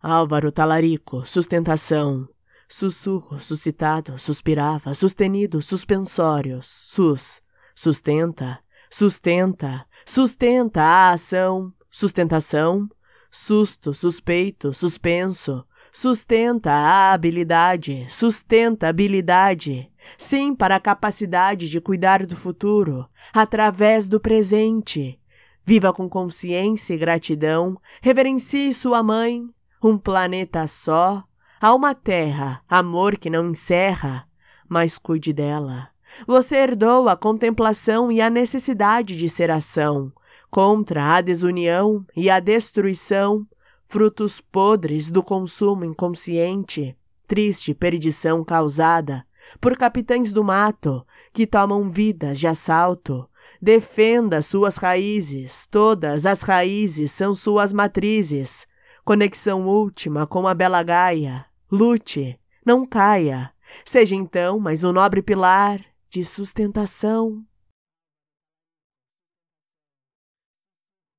Álvaro Talarico, sustentação. Sussurro, suscitado, suspirava, sustenido, suspensórios. Sus, sustenta, sustenta, sustenta a ação, sustentação, susto, suspeito, suspenso, sustenta a habilidade, sustenta habilidade, sim para a capacidade de cuidar do futuro, através do presente. Viva com consciência e gratidão, reverencie sua mãe, um planeta só, há uma terra, amor que não encerra, mas cuide dela. Você herdou a contemplação e a necessidade de ser ação, contra a desunião e a destruição, frutos podres do consumo inconsciente, triste perdição causada por capitães do mato que tomam vidas de assalto. Defenda suas raízes, todas as raízes são suas matrizes. Conexão última com a bela Gaia. Lute, não caia. Seja então mais um nobre pilar de sustentação.